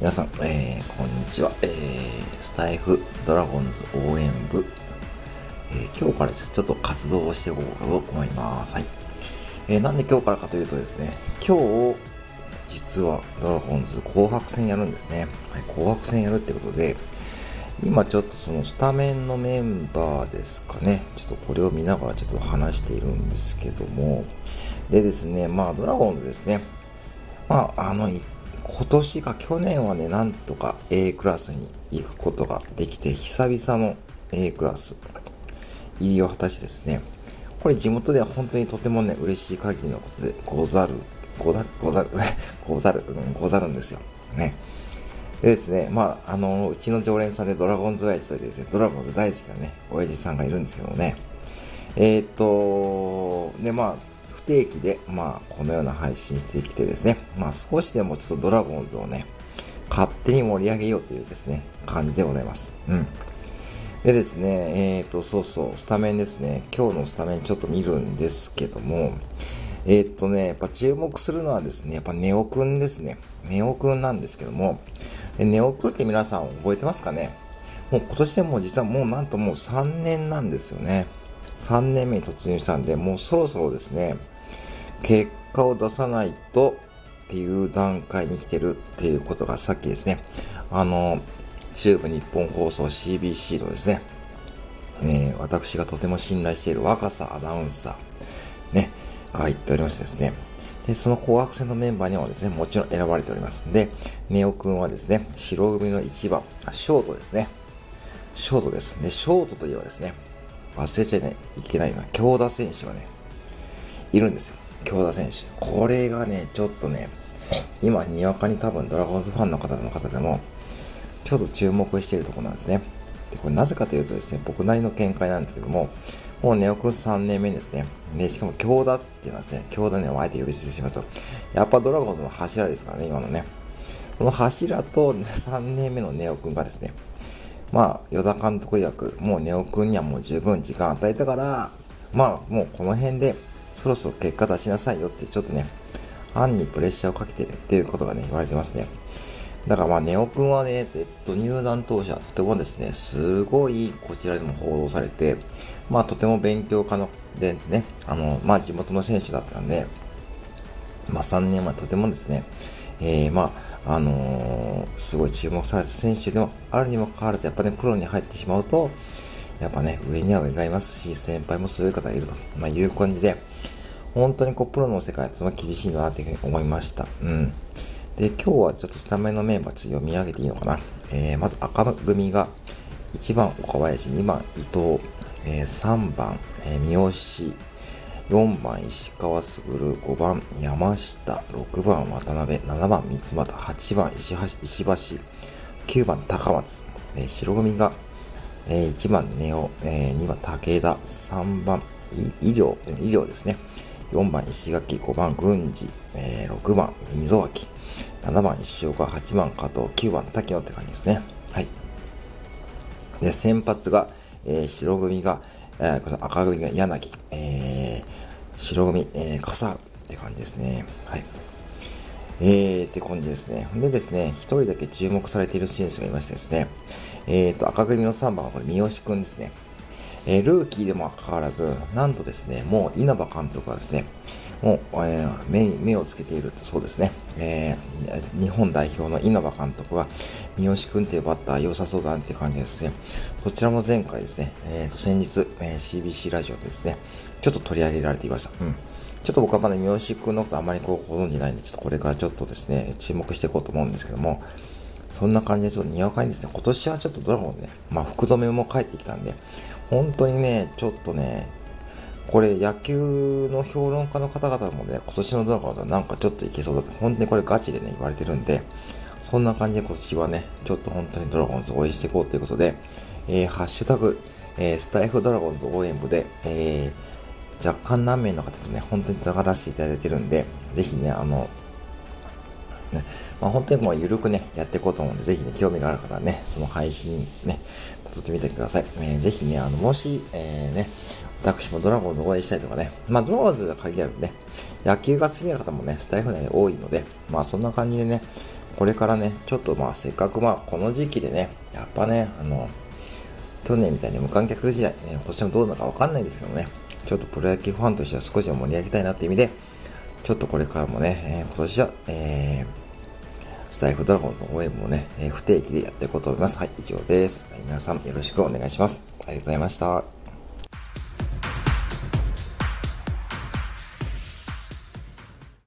皆さん、えー、こんにちは。えー、スタイフドラゴンズ応援部、えー、今日からです。ちょっと活動をしていこうかと思います。はい。えー、なんで今日からかというとですね、今日、実はドラゴンズ紅白戦やるんですね。はい、紅白戦やるってことで、今ちょっとそのスタメンのメンバーですかね。ちょっとこれを見ながらちょっと話しているんですけども。でですね、まあドラゴンズですね。まあ、あの、今年か去年はね、なんとか A クラスに行くことができて、久々の A クラス入りを果たしてですね。これ地元では本当にとてもね、嬉しい限りのことでござる、ござる、ござる、ござる、うん、ござるんですよ。ね。でですね、まあ、あの、うちの常連さんでドラゴンズ親父というですね、ドラゴンズ大好きなね、親父さんがいるんですけどね。えー、っと、で、まあ、不定期で、まあ、このような配信してきてですね、まあ、少しでもちょっとドラゴンズをね、勝手に盛り上げようというですね、感じでございます。うん。でですね、えー、と、そうそう、スタメンですね。今日のスタメンちょっと見るんですけども、えー、っとね、やっぱ注目するのはですね、やっぱネオくんですね。ネオくんなんですけども、で、ネオクって皆さん覚えてますかね？もう今年でも実はもうなんともう3年なんですよね。3年目に突入したんで、もうそろそろですね、結果を出さないとっていう段階に来てるっていうことがさっきですね、あの、中部日本放送 CBC のですね、えー、私がとても信頼している若狭アナウンサー、ね、が言っておりましてですね、で、その紅白戦のメンバーにはですね、もちろん選ばれておりますん。で、ネオくんはですね、白組の1番、ショートですね。ショートです。で、ショートといえばですね、忘れちゃいけないのは、京田選手がね、いるんですよ。京田選手。これがね、ちょっとね、今、にわかに多分ドラゴンズファンの方の方でも、ちょっと注目しているところなんですね。で、これなぜかというとですね、僕なりの見解なんですけども、もうネオくん3年目ですね。で、しかも強打っていうのはですね、強打ね、あえて呼び捨てしますと、やっぱドラゴンズの柱ですからね、今のね。その柱と3年目のネオくんがですね、まあ、与田監督曰く、もうネオくんにはもう十分時間与えたから、まあ、もうこの辺で、そろそろ結果出しなさいよって、ちょっとね、案にプレッシャーをかけてるっていうことがね、言われてますね。だからまあ、ネオくんはね、えっと、入団当初はとてもですね、すごいこちらでも報道されて、まあ、とても勉強家の、でね、あの、まあ、地元の選手だったんで、まあ、3年前とてもですね、えー、まあ、あのー、すごい注目された選手でもあるにもかかわらず、やっぱね、プロに入ってしまうと、やっぱね、上には上がいますし、先輩もそういう方がいると、まあ、いう感じで、本当にこう、プロの世界ってのは厳しいんだなっていうふうに思いました。うん。で、今日はちょっとスタメンのメンバーちょっと読み上げていいのかな？えー、まず赤組が、1番岡林、2番伊藤、えー、3番、えー、三好、4番石川卓、5番山下、6番渡辺、7番三俣、8番石橋石橋、9番高松、白組が、えー、1番ネオ、えー、2番武田、3番医療、医療ですね。4番石垣、5番軍事、え、6番溝脇、7番石岡、8番加藤、9番滝野って感じですね。はい。で、先発が、えー、白組が、えー、赤組が柳、えー、白組、えー、笠って感じですね。はい。えー、って感じですね。でですね、一人だけ注目されている選手がいましてですね、えーと、赤組の3番はこれ、三好くんですね。えー、ルーキーでもかかわらず、なんとですね、もう稲葉監督はですね、もう、えー、目目をつけていると、そうですね、えー、日本代表の稲葉監督は、三好くんっていうバッター良さそうだなって感じですね。こちらも前回ですね、えー、と先日、えー、CBC ラジオでですね、ちょっと取り上げられていました。うん。ちょっと僕はまだ三好くんのことあまりこうご存じないんで、ちょっとこれからちょっとですね、注目していこうと思うんですけども、そんな感じでちょっとにわかにですね、今年はちょっとドラゴンね、まあ福留も帰ってきたんで、本当にね、ちょっとね、これ野球の評論家の方々もね、今年のドラゴンズはなんかちょっといけそうだって、本当にこれガチでね、言われてるんで、そんな感じで今年はね、ちょっと本当にドラゴンズ応援していこうということで、えー、ハッシュタグ、えー、スタイフドラゴンズ応援部で、えー、若干何名の方とね、本当に繋がらせていただいてるんで、ぜひね、あの、ね、まあ、本当にもう緩くね、やっていこうと思うんで、ぜひね、興味がある方はね、その配信ね、撮ってみてください。えー、ぜひね、あの、もし、えー、ね、私もドラゴンズ応援したいとかね、まあ、ドラゴンズが限らずね、野球が好きな方もね、スタイフ内で多いので、まあ、そんな感じでね、これからね、ちょっとまあせっかくまあこの時期でね、やっぱね、あの、去年みたいに無観客時代ね、今年もどうなのかわかんないですけどね、ちょっとプロ野球ファンとしては少しは盛り上げたいなって意味で、ちょっとこれからもね、えー、今年は、えー、スタイフドラゴンズの応援もね、えー、不定期でやっていこうと思います。はい、以上です。皆さんよろしくお願いします。ありがとうございました。